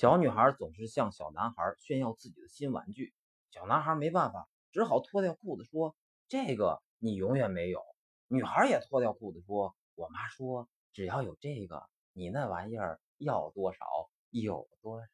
小女孩总是向小男孩炫耀自己的新玩具，小男孩没办法，只好脱掉裤子说：“这个你永远没有。”女孩也脱掉裤子说：“我妈说，只要有这个，你那玩意儿要多少有多少。”